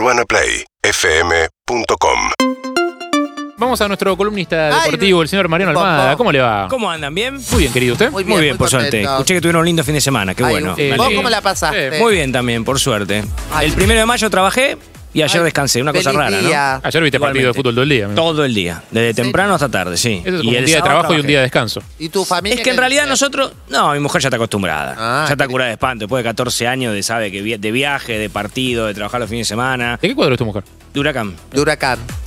UrbanaPlayFM.com Vamos a nuestro columnista Ay, deportivo, el señor Mariano Popó. Almada. ¿Cómo le va? ¿Cómo andan? ¿Bien? Muy bien, querido. ¿Usted? Muy bien, Muy bien, muy por suerte. Escuché que tuvieron un lindo fin de semana, qué Ay, bueno. eh, ¿Vos cómo la pasaste? Sí. Muy bien también, por suerte. Ay. El primero de mayo trabajé y ayer Ay, descansé, una cosa rara, ¿no? Ayer viste partido de fútbol todo el día. imagino. Todo el día, desde temprano hasta tarde, sí. Eso es Y un el día de trabajo y un día de descanso. ¿Y tu familia? Es que en realidad dice? nosotros. No, mi mujer ya está acostumbrada. Ah, ya está curada de espanto. Después de 14 años de sabe que de viaje, de partido, de trabajar los fines de semana. ¿De qué cuadro es tu mujer? De huracán.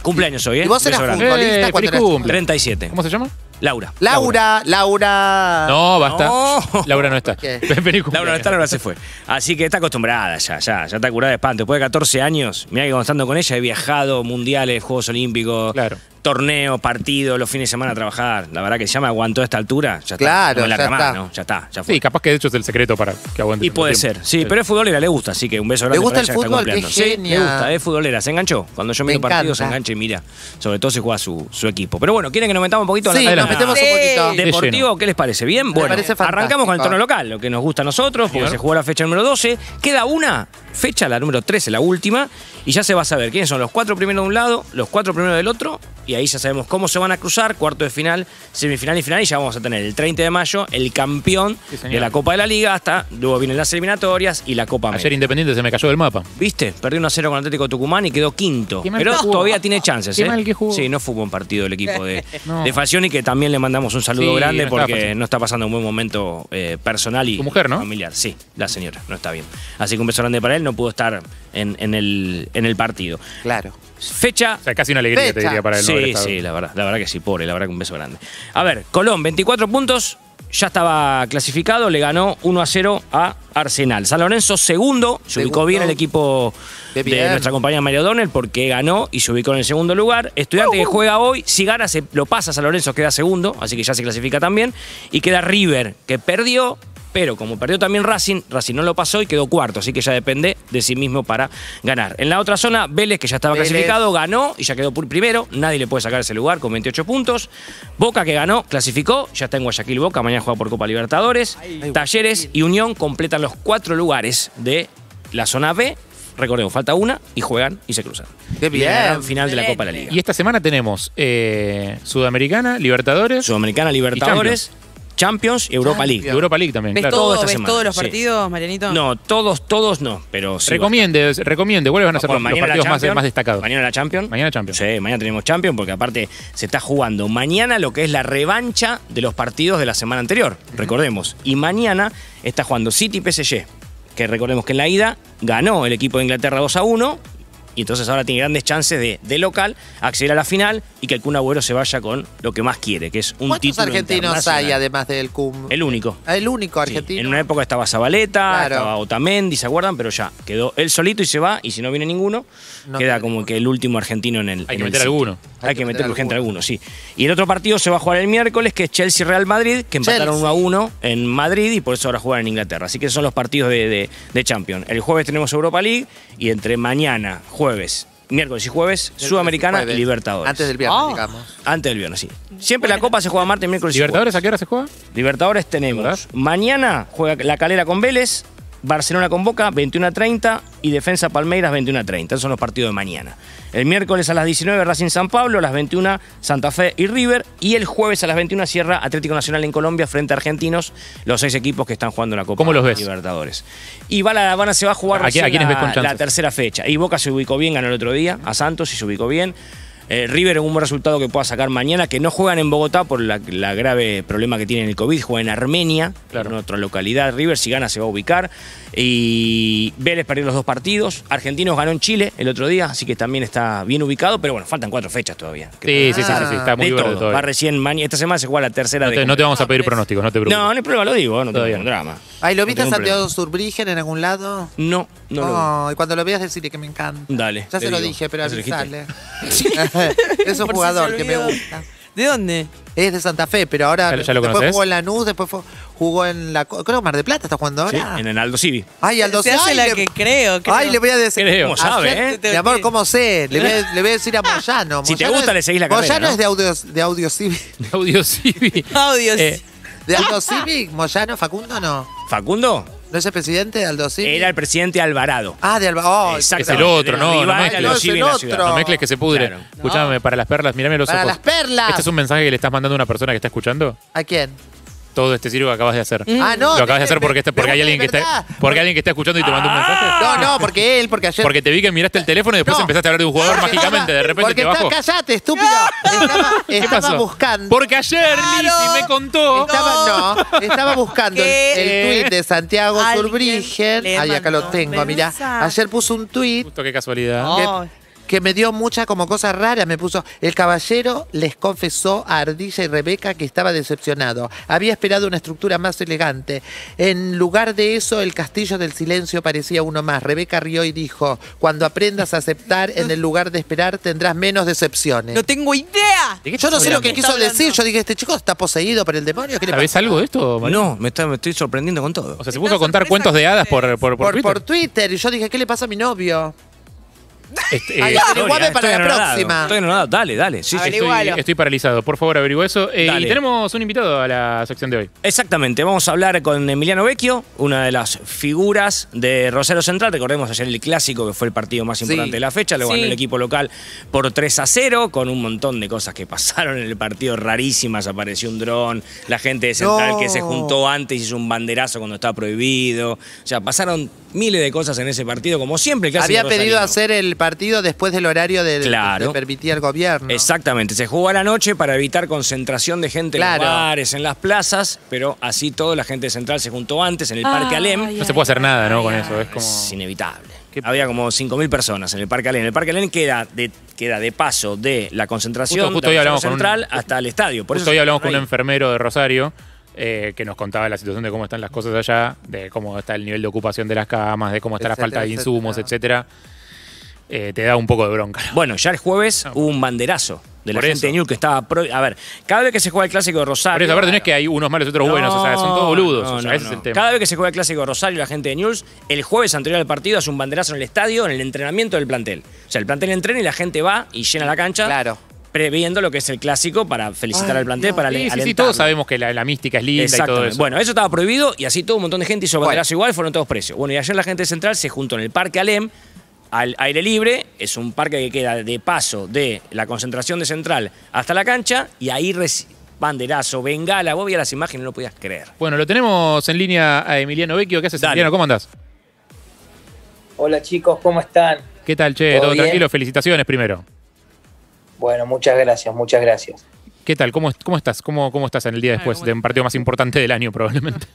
Cumpleaños hoy, ¿eh? ¿Y vos eras futbolista Eh, cuando feliz eras cumple. 37. ¿Cómo se llama? Laura. Laura, Laura. No, basta. No. Laura no está. Laura no está, Laura se fue. Así que está acostumbrada ya, ya, ya está curada de espanto. Después de 14 años, mira que estando con ella he viajado, mundiales, Juegos Olímpicos, Claro. Torneos, partidos, los fines de semana a trabajar. La verdad que ya me aguantó a esta altura, ya está. Claro, no me ya más, está. ¿no? Ya está, ya fue. Sí, capaz que de hecho es el secreto para que aguante. Y puede tiempo. ser, sí, pero es futbolera, le gusta, así que un beso grande gusta para el ella que está fútbol? Qué. Sí, le gusta, es futbolera, se enganchó. Cuando yo Me miro partidos se engancha y mira. Sobre todo si juega su, su equipo. Pero bueno, ¿quieren que nos metamos un poquito Sí, la nos metemos un poquito. De Deportivo. ¿qué les parece? ¿Bien? Bueno, parece arrancamos con el torneo local, lo que nos gusta a nosotros, porque se jugó la fecha número 12. Queda una fecha, la número 13, la última, y ya se va a saber quiénes son los cuatro primeros de un lado, los cuatro primeros del otro, y ahí ya sabemos cómo se van a cruzar, cuarto de final, semifinal y final, y ya vamos a tener el 30 de mayo el campeón Sí, de la Copa de la Liga, hasta luego vienen las eliminatorias y la Copa Ayer América. Independiente se me cayó del mapa. ¿Viste? Perdió 1 a 0 con Atlético Tucumán y quedó quinto. Pero jugó. todavía tiene chances, ¿eh? mal que jugó. Sí, no fue un buen partido el equipo de, No. de que también le mandamos un saludo Sí, grande no porque fácil. no está pasando un buen momento eh, personal y Tu mujer, ¿no? familiar. Sí, la señora, no está bien. Así que un beso grande para él, no pudo estar en, en el, en el partido. Claro. Fecha. O sea, casi una alegría, te diría, para él. Sí, sí, la verdad, la verdad que sí, pobre, la verdad que un beso grande. A ver, Colón, 24 puntos, ya estaba clasificado, le ganó 1 a 0 a Arsenal. San Lorenzo, segundo, se ubicó bien el equipo de nuestra compañera María O'Donnell porque ganó y se ubicó en el segundo lugar. Estudiante que juega hoy, si gana, se lo pasa a San Lorenzo, queda segundo, así que ya se clasifica también. Y queda River, que perdió. Pero como perdió también Racing, Racing no lo pasó y quedó cuarto, así que ya depende de sí mismo para ganar. En la otra zona, Vélez, que ya estaba Vélez. clasificado, ganó y ya quedó por primero. Nadie le puede sacar ese lugar con 28 puntos. Boca que ganó, clasificó, ya está en Guayaquil Boca, mañana juega por Copa Libertadores. Talleres y Unión completan los cuatro lugares de la zona B. Recordemos, falta una y juegan y se cruzan. Qué Y bien. la gran final de la Copa de la Liga. Y esta semana tenemos eh, Sudamericana, Libertadores, Sudamericana, Libertadores, Champions y Europa League. Europa League también. ¿Ves, claro. todo, Toda esta ¿ves semana, todos los sí. partidos, Marianito? No, todos, todos no, pero sí. Recomiende, recomiende. ¿Cuáles van a ser Bueno, los, partidos más destacados? Mañana la Champions. Mañana Champions. Sí, mañana tenemos Champions porque aparte se está jugando mañana lo que es la revancha de los partidos de la semana anterior, recordemos. Y mañana está jugando City PSG, que recordemos que en la ida ganó el equipo de Inglaterra 2 a 1 y entonces ahora tiene grandes chances de, de local acceder a la final y que el Kun Agüero se vaya con lo que más quiere, que es un ¿Cuántos título argentinos hay además del CUM? El único. El único Sí, argentino. en una época estaba Zabaleta, Claro. estaba Otamendi, ¿se acuerdan? Pero ya quedó él solito y se va, y si no viene ninguno, No queda como que el último argentino en el. Hay en que el meter City. alguno. Hay, que meter urgente alguno, sí. Y el otro partido se va a jugar el miércoles, que es Chelsea-Real Madrid, que empataron Chelsea. 1 a 1 en Madrid y por eso ahora juegan en Inglaterra. Así que esos son los partidos de, de, de Champions. El jueves tenemos Europa League y entre mañana, jueves, miércoles y jueves, Sudamericana y Jueves. Libertadores. Antes del viernes, Ah. digamos. Antes del viernes, sí. Siempre la Copa se juega martes, miércoles y jueves. ¿Libertadores a qué hora se juega? Libertadores tenemos. ¿Verdad? Mañana juega la calera con Vélez, Barcelona con Boca, 21 a 30 y Defensa Palmeiras, 21 a 30. Esos son los partidos de mañana. El miércoles a las 19 Racing San Pablo, a las 21 Santa Fe y River. Y el jueves a las 21 cierra Atlético Nacional en Colombia frente a Argentinos, los seis equipos que están jugando la Copa ¿Cómo los ves? Libertadores. Y va la Habana se va a jugar ¿A la, ves con chances? la tercera fecha. Y Boca se ubicó bien, ganó el otro día, a Santos y se ubicó bien. Eh, River en un buen resultado que pueda sacar mañana, que no juegan en Bogotá por la, la grave problema que tienen el COVID, juegan en Armenia, Claro. en otra localidad. River si gana se va a ubicar. Y Vélez perdió los dos partidos. Argentinos ganó en Chile el otro día, así que también está bien ubicado, pero bueno, faltan cuatro fechas todavía. Sí, sí, sí, sí, sí, está muy de todo. todavía. Va recién mañana. Esta semana se juega la tercera No de te, no te vamos a pedir pronósticos, no te preocupes. No, no hay problema, lo digo, no tengo Todavía ningún no. drama. Ay, ¿lo viste a No tengo Santiago. Surbrigen en algún lado? No, no lo vi. No, y cuando lo veas decirle que me encanta. Dale. Ya te se lo digo. dije, pero ¿Ya se lo dijiste? avisale. es un Por si jugador se que me olvidó. gusta. ¿De dónde? Es de Santa Fe, pero ahora ¿Ya lo- ya lo después conoces? jugó en Lanús, después fue- jugó en la creo que Mar de Plata está jugando Sí, ahora. en el Aldo Civi. Ay, Aldo Se hace ay, la le- que creo, creo. Ay, le voy a decir. Creo. ¿Cómo sabe, Ayer- eh? Mi amor, ¿cómo sé? Le voy, a- le voy a decir a Moyano. Si te Moyano gusta, es- le seguís la carrera, Moyano ¿no? es de audio, de audio Civic. Audio Civi. Audios. Eh, ¿De Aldo Civic? ¿Moyano, Facundo no? ¿Facundo? ¿No es el presidente Aldo Civi? Era el presidente Alvarado. Ah, de Alba. Oh, Exactamente. Es el otro, no, no mezcles. No, es el otro. No mezcles que se pudre. Claro. Escuchame, para las perlas, mirame los Para ojos. las perlas. ¿Este es un mensaje que le estás mandando a una persona que está escuchando? ¿A quién? Todo este circo que acabas de hacer. Ah, no. Lo acabas de hacer porque, está- me- porque hay alguien que está, porque hay alguien que está escuchando y te mandó un mensaje. No, no, porque él, porque ayer. Porque te vi que miraste el teléfono y después No. empezaste a hablar de un jugador Porque mágicamente. estaba- De repente porque te bajó. Está, callate, estúpido. Estaba, ¿Qué estaba pasó? buscando. Porque ayer Lizzy me contó. Estaba, no, estaba buscando el, ¿Qué? el tuit de Santiago Surbrigen. Ay, acá lo tengo, mirá. Ayer puso un tuit Justo qué casualidad. Oh. que me dio mucha como cosas raras. Me puso, el caballero les confesó a Ardilla y Rebeca que estaba decepcionado. Había esperado una estructura más elegante. En lugar de eso, el castillo del silencio parecía uno más. Rebeca rió y dijo, cuando aprendas a aceptar, en el lugar de esperar tendrás menos decepciones. No tengo idea. ¿De qué Yo no sé lo que quiso hablando? decir. Yo dije, este chico está poseído por el demonio. ¿Qué le ¿Sabés pasa? algo de esto? María? No, me, está- me estoy sorprendiendo con todo. O sea, se puso a contar cuentos de que hadas por, por, por Por, Twitter. por Twitter. Y yo dije, ¿qué le pasa a mi novio? Este, eh, averiguame para la anonadado, próxima. Estoy anonadado. Dale, dale. Sí, estoy, Averigualo. estoy paralizado. Por favor, averigua eso. Eh, y tenemos un invitado a la sección de hoy. Exactamente, vamos a hablar con Emiliano Vecchio, una de las figuras de Rosario Central. Recordemos ayer el clásico, que fue el partido más importante de la fecha. Lo ganó Sí. el equipo local por 3 a 0, con un montón de cosas que pasaron en el partido rarísimas. Apareció un dron, la gente de Central No. que se juntó antes hizo un banderazo cuando estaba prohibido. O sea, pasaron miles de cosas en ese partido, como siempre. el Había pedido rosarino. hacer el partido después del horario del Claro. que permitía el gobierno. Exactamente, se jugó a la noche para evitar concentración de gente Claro. en los bares, en las plazas, pero así todo la gente de Central se juntó antes en el Parque Ay, Alem. ay, No se puede hacer nada, ¿no? ay, Con ay. eso. Es como. Es inevitable. ¿Qué- Había como 5.000 personas en el Parque Alem. El Parque Alem queda de, queda de paso de la concentración Justo- justo de hoy Rosario hablamos con un- Central hasta el estadio. Por Justo eso hoy hablamos con un enfermero de Rosario eh, que nos contaba la situación de cómo están las cosas allá, de cómo está el nivel de ocupación de las camas, de cómo está la falta de insumos, etcétera. etcétera. Eh, te da un poco de bronca. Bueno, ya el jueves hubo un banderazo de la Por gente eso. de New que estaba... pro- A ver, cada vez que se juega el Clásico de Rosario... Por eso, aparte, no es que hay unos malos y otros buenos, o sea, son todos boludos. No, o sea, no, ese es el tema. Cada vez que se juega el clásico de Rosario, la gente de News, el jueves anterior al partido hace un banderazo en el estadio, en el entrenamiento del plantel. O sea, el plantel entrena y la gente va y llena la cancha. Claro. Previendo lo que es el clásico para felicitar Ay, al plantel, para Sí, sí, sí, alentarlo. todos sabemos que la, la mística es linda y todo eso. Bueno, eso estaba prohibido y así todo un montón de gente hizo Bueno. banderazo igual, fueron todos precios. Bueno, y ayer la gente de Central se juntó en el Parque Alem, al aire libre, es un parque que queda de paso de la concentración de Central hasta la cancha y ahí banderazo, bengala, vos veías las imágenes no lo podías creer. Bueno, lo tenemos en línea a Emiliano Vecchio. ¿Qué haces, Dale. Emiliano? ¿Cómo andás? Hola chicos, ¿cómo están? ¿Qué tal, che? ¿Todo tranquilo? Felicitaciones primero. Bueno, muchas gracias, muchas gracias. ¿Qué tal? ¿Cómo, cómo estás? ¿Cómo, ¿Cómo estás en el día Ah, después de un partido más importante del año, probablemente?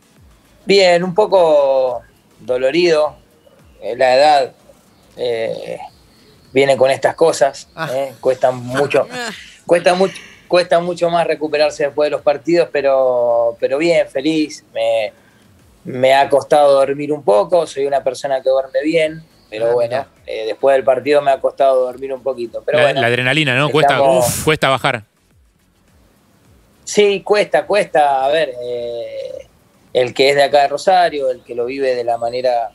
Bien, un poco dolorido. Eh, La edad eh, viene con estas cosas. Ah. eh, Cuesta mucho, cuesta mucho, cuesta mucho más recuperarse después de los partidos, pero, pero bien, feliz. Me, me ha costado dormir un poco. Soy una persona que duerme bien, pero Ah, bueno, eh, después del partido me ha costado dormir un poquito. Pero la, bueno, la adrenalina, ¿no? Cuesta, estamos- uf, cuesta bajar. Sí, cuesta, cuesta. A ver, eh, el que es de acá de Rosario, el que lo vive de la manera.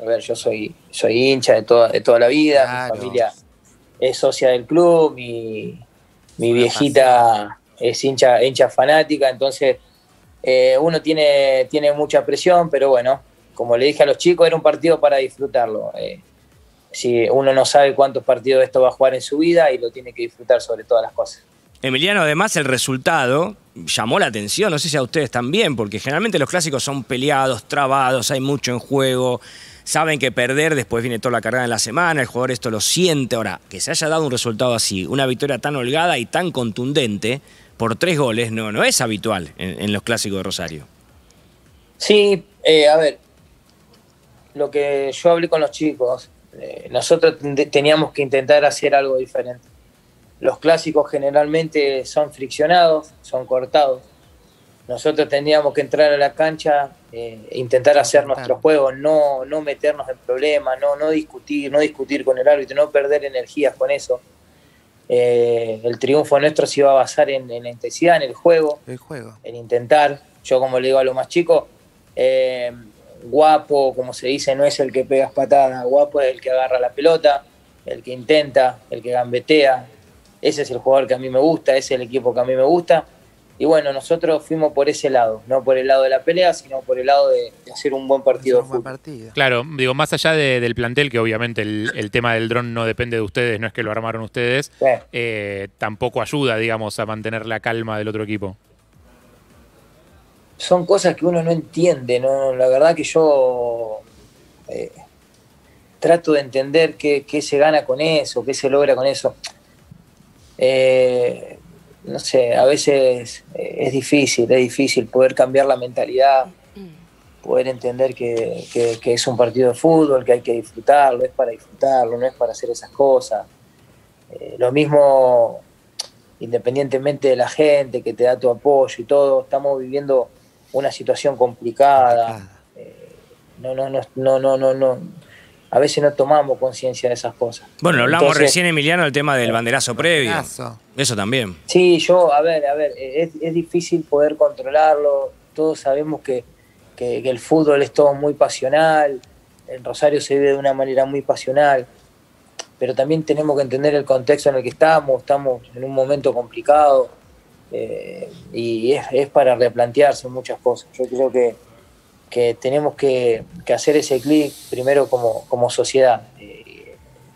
A ver, yo soy, soy hincha de toda, de toda la vida, Claro. mi familia es socia del club, mi, mi viejita es hincha, hincha fanática, entonces eh, uno tiene, tiene mucha presión, pero bueno, como le dije a los chicos, era un partido para disfrutarlo. eh. si uno no sabe cuántos partidos esto va a jugar en su vida y lo tiene que disfrutar sobre todas las cosas. Emiliano, además el resultado llamó la atención, no sé si a ustedes también, porque generalmente los clásicos son peleados, trabados, hay mucho en juego, saben que perder después viene toda la carrera en la semana, el jugador esto lo siente. Ahora, que se haya dado un resultado así, una victoria tan holgada y tan contundente por tres goles, no, no es habitual en, en los clásicos de Rosario. Sí, eh, a ver, lo que yo hablé con los chicos, eh, nosotros ten- teníamos que intentar hacer algo diferente. Los clásicos generalmente son friccionados, son cortados. Nosotros tendríamos que entrar a la cancha, eh, e intentar hacer nuestro juego, no, no meternos en problemas, no, no discutir, no discutir con el árbitro, no perder energías con eso. Eh, el triunfo nuestro se iba a basar en, en la intensidad, en el juego El juego. en intentar. Yo, como le digo a los más chicos, eh, guapo, como se dice, no es el que pegas patada, guapo es el que agarra la pelota, el que intenta, el que gambetea. Ese es el jugador que a mí me gusta, ese es el equipo que a mí me gusta. y bueno, nosotros fuimos por ese lado, no por el lado de la pelea, sino por el lado de, de hacer un buen partido Un buen partido. Claro, digo, más allá de- del plantel, que obviamente el, el tema del dron no depende de ustedes, no es que lo armaron ustedes, Sí. eh, tampoco ayuda, digamos, a mantener la calma del otro equipo. Son cosas que uno no entiende, ¿no? La verdad que yo eh, trato de entender qué, qué se gana con eso, qué se logra con eso. Eh, no sé, a veces eh, es difícil, es difícil poder cambiar la mentalidad, poder entender que, que- es un partido de fútbol, que hay que disfrutarlo, es para disfrutarlo, no es para hacer esas cosas. Eh, lo mismo, independientemente de la gente que te da tu apoyo y todo, estamos viviendo una situación complicada. Eh, no, no, no, no, no, no, no. A veces no tomamos conciencia de esas cosas. Bueno, hablamos Entonces, recién, Emiliano, del tema del banderazo previo. Banderazo. Eso también. Sí, yo, a ver, a ver, es, es difícil poder controlarlo. Todos sabemos que, que- que el fútbol es todo muy pasional. En Rosario se vive de una manera muy pasional. Pero también tenemos que entender el contexto en el que estamos. Estamos en un momento complicado. Eh, y es, es para replantearse muchas cosas. Yo creo que, que tenemos que, que hacer ese clic primero como, como sociedad. eh,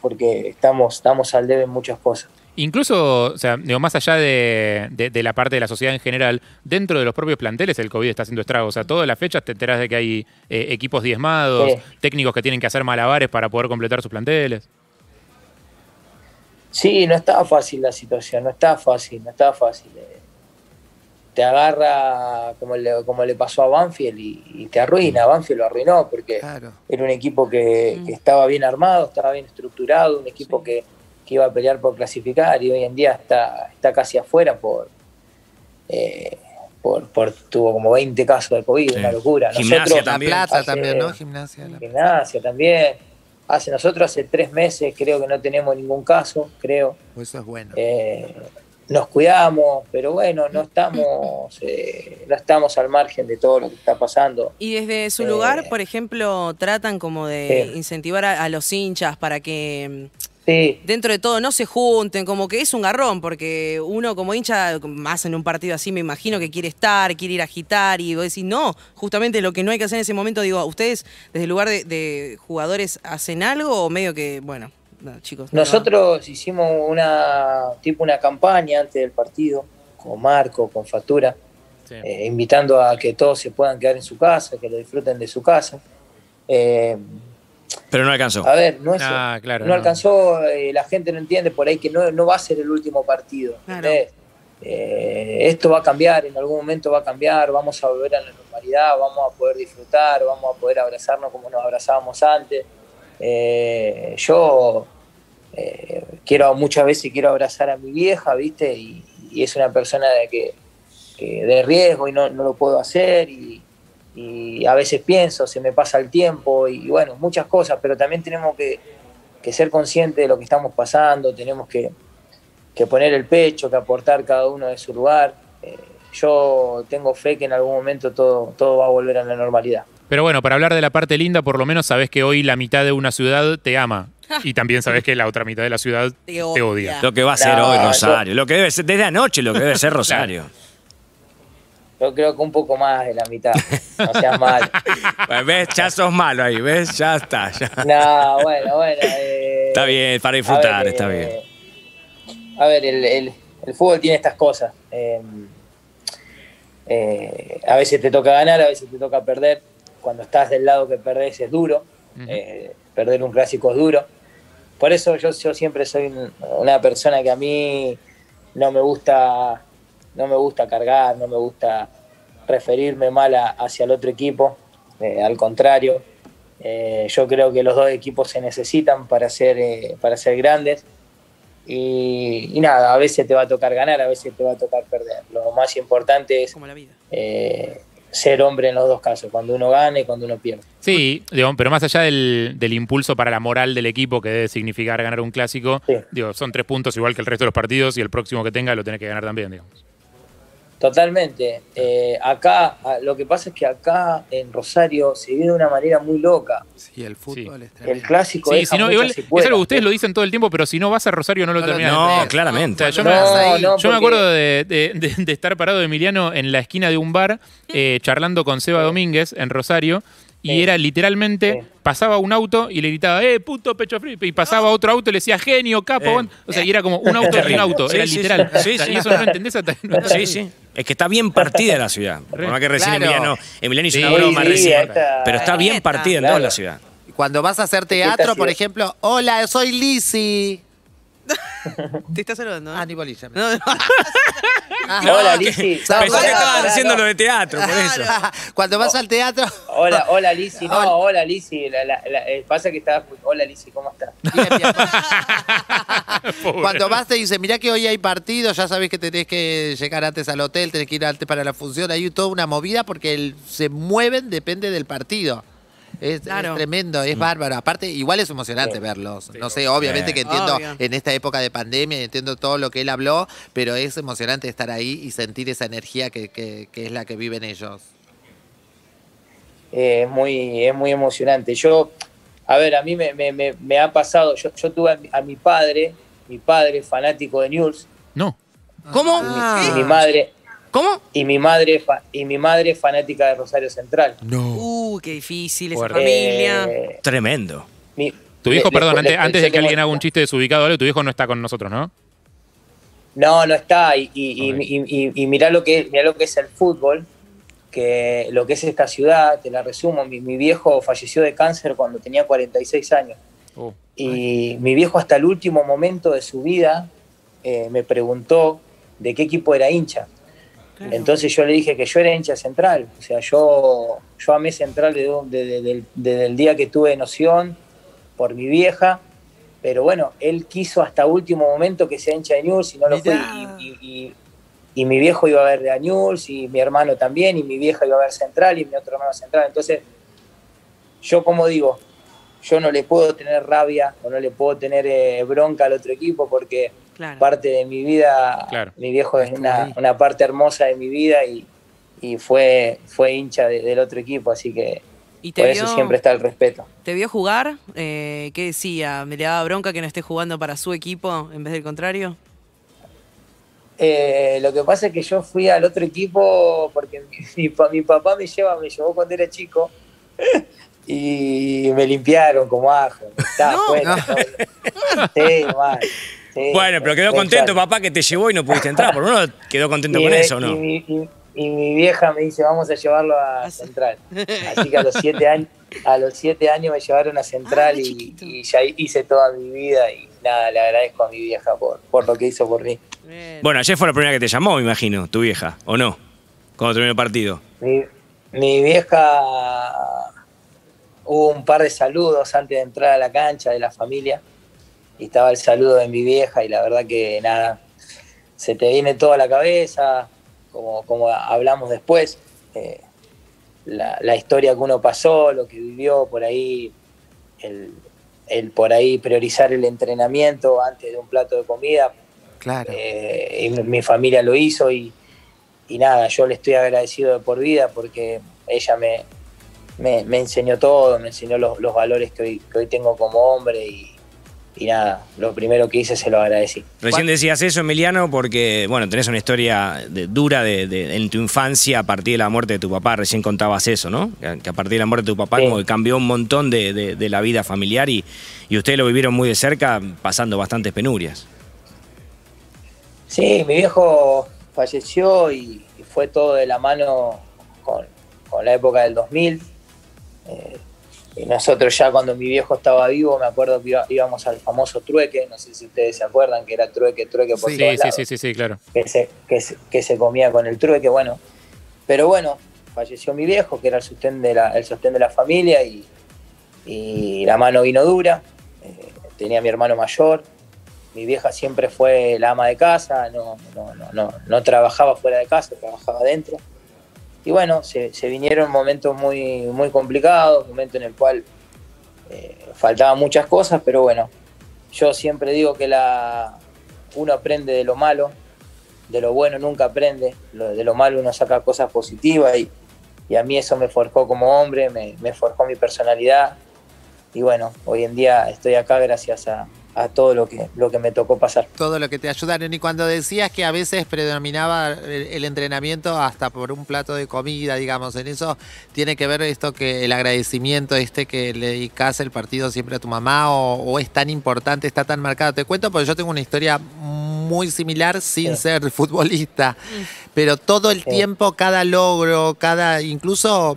porque estamos, estamos al debe en muchas cosas. Incluso, o sea, digo, más allá de, de- de la parte de la sociedad en general, dentro de los propios planteles el COVID está haciendo estragos. O sea, todas las fechas te enteras de que hay eh, equipos diezmados, Sí. técnicos que tienen que hacer malabares para poder completar sus planteles. Sí, no estaba fácil la situación, no estaba fácil, no estaba fácil. Eh, Te agarra como le, como le pasó a Banfield y, y te arruina. Banfield lo arruinó porque Claro. era un equipo que, que estaba bien armado, estaba bien estructurado, un equipo que, que iba a pelear por clasificar y hoy en día está, está casi afuera por, eh, por, por tuvo como 20 casos de COVID, Sí. una locura. Gimnasia Nosotros- La También. Plata Hace- también, ¿no? Gimnasia. La- Gimnasia también. Hace, nosotros hace tres meses creo que no tenemos ningún caso, creo. Eso es bueno. Eh, nos cuidamos, pero bueno, no estamos, eh, no estamos al margen de todo lo que está pasando. Y desde su Eh, lugar, por ejemplo, tratan como de Sí. incentivar a, a los hinchas para que mm, Sí, dentro de todo no se junten, como que es un garrón, porque uno como hincha, más en un partido así, me imagino que quiere estar, quiere ir a agitar, y vos decís, no, justamente lo que no hay que hacer en ese momento, digo, ¿ustedes desde el lugar de, de jugadores hacen algo o medio que, bueno, no, chicos? no lo hagan? nosotros hicimos una tipo una campaña antes del partido con Marco, con Factura, Sí. eh, invitando a que todos se puedan quedar en su casa, que lo disfruten de su casa. Eh, Pero no alcanzó. A ver, no es, Ah, claro, no, no. alcanzó, eh, la gente no entiende por ahí que no, no va a ser el último partido. Eh, esto va a cambiar, en algún momento va a cambiar, vamos a volver a la normalidad, vamos a poder disfrutar, vamos a poder abrazarnos como nos abrazábamos antes. Eh, yo eh, quiero muchas veces quiero abrazar a mi vieja, ¿viste? Y, es una persona de que, de riesgo y no, no lo puedo hacer y, a veces pienso, se me pasa el tiempo y bueno, muchas cosas, pero también tenemos que, ser conscientes de lo que estamos pasando, tenemos que, que poner el pecho, que aportar cada uno de su lugar. Eh, yo tengo fe que en algún momento todo, todo va a volver a la normalidad. Pero bueno, para hablar de la parte linda, por lo menos sabes que hoy la mitad de una ciudad te ama. Y también sabes que la otra mitad de la ciudad Te te odia. Lo que va a ser No, hoy yo- Rosario. Lo que debe ser, desde anoche lo que debe ser Rosario. Yo creo que un poco más de la mitad, no seas mal. ¿Ves? Ya sos malo ahí, ¿ves? Ya está. ya. No, bueno, bueno. eh, Está bien, para disfrutar, ver, está eh, bien. A ver, el, el- el fútbol tiene estas cosas. eh, eh, a veces te toca ganar, a veces te toca perder. Cuando estás del lado que perdés es duro. eh, perder un clásico es duro. Por eso yo, yo siempre soy un- una persona que a mí no me gusta, no me gusta cargar, no me gusta referirme mal a- hacia el otro equipo. eh, al contrario, eh, yo creo que los dos equipos se necesitan para ser, eh, para ser grandes. Y, y nada, a veces te va a tocar ganar, a veces te va a tocar perder. Lo más importante es Como la vida. eh, ser hombre en los dos casos, cuando uno gane y cuando uno pierde. Sí, digo, pero más allá del, del impulso para la moral del equipo que debe significar ganar un clásico, Sí. digo, son tres puntos igual que el resto de los partidos y el próximo que tenga lo tenés que ganar también, digamos. Totalmente. Eh, acá, a- lo que pasa es que acá en Rosario se vive de una manera muy loca. Sí, el fútbol es El clásico Sí, si no, igual, es algo que ustedes lo dicen todo el tiempo, pero si no vas a Rosario no lo No terminas No, claramente. O sea, yo No, me, No, yo me porque- acuerdo de, de- de- de estar parado de Emiliano en la esquina de un bar eh, charlando con Seba Domínguez en Rosario y Sí. era literalmente, Sí. pasaba un auto y le gritaba, eh, puto pecho frío, y pasaba otro auto y le decía, genio, capo, Eh. bon". o sea, y era como un auto y un auto, Sí, era sí, literal. sí. Sí, O sea, sí. Y eso no lo entendés hasta no Sí, sí. Es que está bien partida la ciudad. Por más que recién Claro. Emiliano, Emiliano hizo Sí, una broma sí, recién. esta- Pero está bien partida en Claro. toda la ciudad. Cuando vas a hacer teatro, por ejemplo, hola, soy Lizzy. Te estás saludando. Ah, ni bolilla. No, no. Hola, que- Lizzy. Pensé que estabas haciendo no. lo de teatro, por eso. Cuando vas al teatro, Hola, hola Lizzy. No, Hola. hola Lizzy. La- la- la- eh, pasa que estaba. Hola Lizzy, ¿cómo estás? bien, bien. Pobre. cuando vas te dicen, mirá que hoy hay partido, ya sabés que tenés que llegar antes al hotel, tenés que ir antes para la función, hay toda una movida porque el- se mueven, depende del partido. Es, tremendo, es bárbaro. Aparte, igual es emocionante Sí. verlos. No sé, obviamente Sí. que entiendo Obvio. en esta época de pandemia, entiendo todo lo que él habló, pero es emocionante estar ahí y sentir esa energía que, que- que es la que viven ellos. Eh, es, muy, es muy emocionante. Yo, a ver, a mí me, me- me- me ha pasado. Yo, yo tuve a mi, a mi padre, mi padre fanático de News, No. ¿Cómo? Ah. y mi madre. ¿Cómo? Y mi madre fa- y mi madre fanática de Rosario Central. No. Uh, qué difícil esa Fuerte. familia. Eh, Tremendo. mi- Tu hijo, le- perdón, le- antes, le- antes de que alguien haga un chiste desubicado algo, tu hijo no está con nosotros, ¿no? No, no está. Y, y, y- Ok. y- y- y mirá lo que mirá lo que es el fútbol, que lo que es esta ciudad, te la resumo. Mi, mi viejo falleció de cáncer cuando tenía 46 años. Uh, Y mi viejo hasta el último momento de su vida eh, me preguntó de qué equipo era hincha. Claro. Entonces yo le dije que yo era hincha central. O sea, yo, yo amé central desde, desde- desde el- desde el día que tuve noción por mi vieja. Pero bueno, él quiso hasta último momento que sea hincha de News y no lo fue. Y- y- y mi viejo iba a ver de News y mi hermano también, y mi vieja iba a ver central y mi otro hermano central. Entonces, yo como digo, yo no le puedo tener rabia o no le puedo tener eh, bronca al otro equipo porque Claro. parte de mi vida, Claro. mi viejo es una, una parte hermosa de mi vida y, y fue, fue hincha de- del otro equipo, así que ¿Y te por vio, eso siempre está el respeto. te vio jugar? Eh, ¿Qué decía? ¿Me le daba bronca que no esté jugando para su equipo en vez del contrario? Eh, lo que pasa es que yo fui al otro equipo porque mi, mi pa- mi papá me lleva, me llevó cuando era chico y me limpiaron como ajo. Estaba No. no. Sí, mal. Sí, Bueno, pero quedó contento papá que te llevó y no pudiste entrar. Por lo menos quedó contento Y con me- eso, y ¿no? mi, y- y mi vieja me dice, vamos a llevarlo a Ah. Central. Así que a los siete años, a los siete años me llevaron a Central Ah, y, ya hice toda mi vida y nada, le agradezco a mi vieja por, por lo que hizo por mí. Bien. Bueno, ayer fue la primera que te llamó, me imagino, tu vieja, ¿o no? Cuando terminó el partido. Mi, mi vieja hubo un par de saludos antes de entrar a la cancha de la familia y estaba el saludo de mi vieja y la verdad que nada, se te viene toda la cabeza, como, como hablamos después, eh, la, la historia que uno pasó, lo que vivió por ahí, el, el por ahí priorizar el entrenamiento antes de un plato de comida, Claro. eh, y mi- mi familia lo hizo y, y nada, yo le estoy agradecido de por vida porque ella me, me, me enseñó todo, me enseñó los, los valores que hoy, que hoy tengo como hombre y, y nada, lo primero que hice se lo agradecí. Recién decías eso, Emiliano, porque, bueno, tenés una historia de- dura de, de- en tu infancia a partir de la muerte de tu papá. Recién contabas eso, ¿no? Que a, partir de la muerte de tu papá Sí. como que cambió un montón de, de- de la vida familiar y, y ustedes lo vivieron muy de cerca, pasando bastantes penurias. Sí, mi viejo falleció y, y fue todo de la mano con, con la época del 2000. Eh, nosotros ya cuando mi viejo estaba vivo, me acuerdo que iba- íbamos al famoso trueque, no sé si ustedes se acuerdan que era trueque, trueque por Sí, todos Sí, sí, lados. sí, sí, sí, claro. que se, que, se, que se comía con el trueque, bueno. Pero bueno, falleció mi viejo, que era el sostén de la, el sostén de la familia, y, y la mano vino dura. Eh, tenía mi hermano mayor. Mi vieja siempre fue la ama de casa, no, no, no, no, no trabajaba fuera de casa, trabajaba dentro. Y bueno, se, vinieron momentos muy, muy complicados, momentos en el cual eh, faltaban muchas cosas, pero bueno, yo siempre digo que la, uno aprende de lo malo de lo bueno nunca aprende, de lo malo uno saca cosas positivas y, y a mí eso me forjó como hombre, me forjó mi personalidad. Y bueno, hoy en día estoy acá gracias a, a todo lo que, lo que me tocó pasar. todo lo que te ayudaron. Y cuando decías que a veces predominaba el, el entrenamiento hasta por un plato de comida, digamos, en eso tiene que ver esto que el agradecimiento este que le dedicas el partido siempre a tu mamá o, o es tan importante, está tan marcado. Te cuento porque yo tengo una historia muy similar sin Sí. ser futbolista, pero todo el Sí. tiempo, cada logro, cada, incluso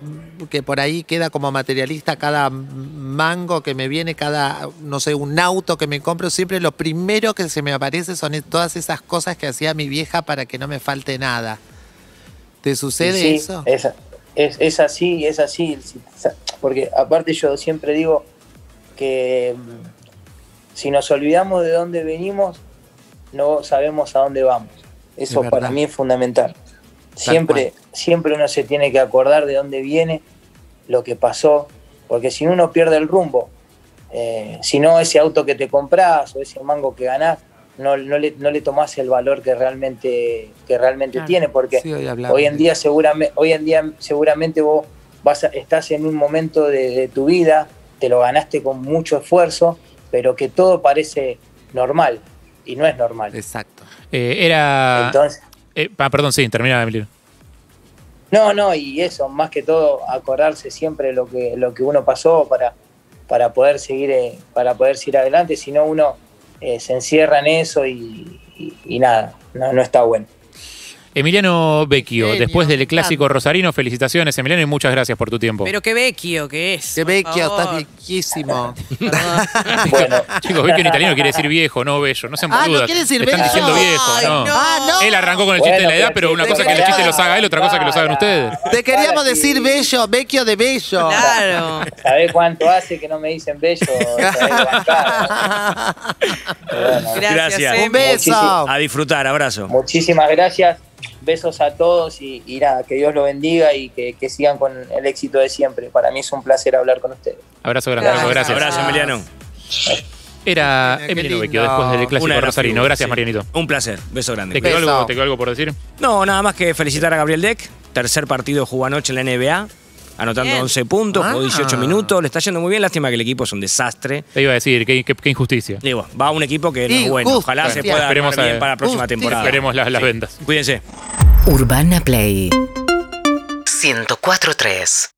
que por ahí queda como materialista, cada mango que me viene, cada, no sé, un auto que me compro, siempre lo primero que se me aparece son todas esas cosas que hacía mi vieja para que no me falte nada. ¿Te sucede sí, eso? Es, es, es así, es así. Porque aparte yo siempre digo que mm, si nos olvidamos de dónde venimos, no sabemos a dónde vamos. Eso Es para mí es fundamental. Siempre, siempre uno se tiene que acordar de dónde viene, lo que pasó, porque si uno pierde el rumbo, eh, si no ese auto que te compras o ese mango que ganás, no, no, le, no le tomás el valor que realmente, que realmente Claro. tiene, porque Sí, hoy en día seguramente, hoy en día seguramente vos vas a- estás en un momento de, de tu vida, te lo ganaste con mucho esfuerzo, pero que todo parece normal y no es normal. Exacto. Eh, era. Entonces, eh, ah, perdón, sí, termina, Emilio. no, no, y eso, más que todo, acordarse siempre lo que, lo que uno pasó para, para poder seguir, eh, para poder seguir adelante, si no uno eh, se encierra en eso y, y- y nada, no, no está bueno. Emiliano Vecchio, Genio, después del clásico rosarino, felicitaciones, Emiliano, y muchas gracias por tu tiempo. Pero qué vecchio que es. Qué por vecchio, favor. estás viejísimo. Perdón. Bueno, Chicos, Vecchio en italiano quiere decir viejo, no bello. No sean Ah, ¿no boludas. quiere decir Le Están bello? diciendo viejo, Ay, no. no. Ah, no. Él arrancó con el Bueno, chiste de la edad, pero pero una cosa es que el chiste los haga él, otra cosa que los hagan ustedes. Te queríamos Para, decir bello, vecchio de bello. Claro. ¿sabés cuánto hace que no me dicen bello? Sabés bancar. Pero bueno, Gracias, Gracias. Emi. Un beso. A disfrutar, abrazo. Muchísimas gracias, besos a todos y, y nada, que Dios lo bendiga y que, que sigan con el éxito de siempre. Para mí es un placer hablar con ustedes. Abrazo grande, Gracias. Abrazo, Emiliano. Era Emiliano. Vecchio, después del Una clásico de rosarino. Gracias, sí. Marianito. Un placer. Beso grande. ¿Te quedó, Beso. algo, ¿Te quedó algo por decir? No, nada más que felicitar a Gabriel Deck. Tercer partido jugó anoche en la NBA. Anotando Bien. 11 puntos, jugó Ah. 18 minutos. Le está yendo muy bien. Lástima que el equipo es un desastre. Te iba a decir, qué, qué- qué injusticia. Digo, va un equipo que no es bueno. Ojalá se pueda esperemos bien para la próxima Justicia. temporada. Esperemos las, las Sí. ventas. Cuídense. Urbana Play 104.3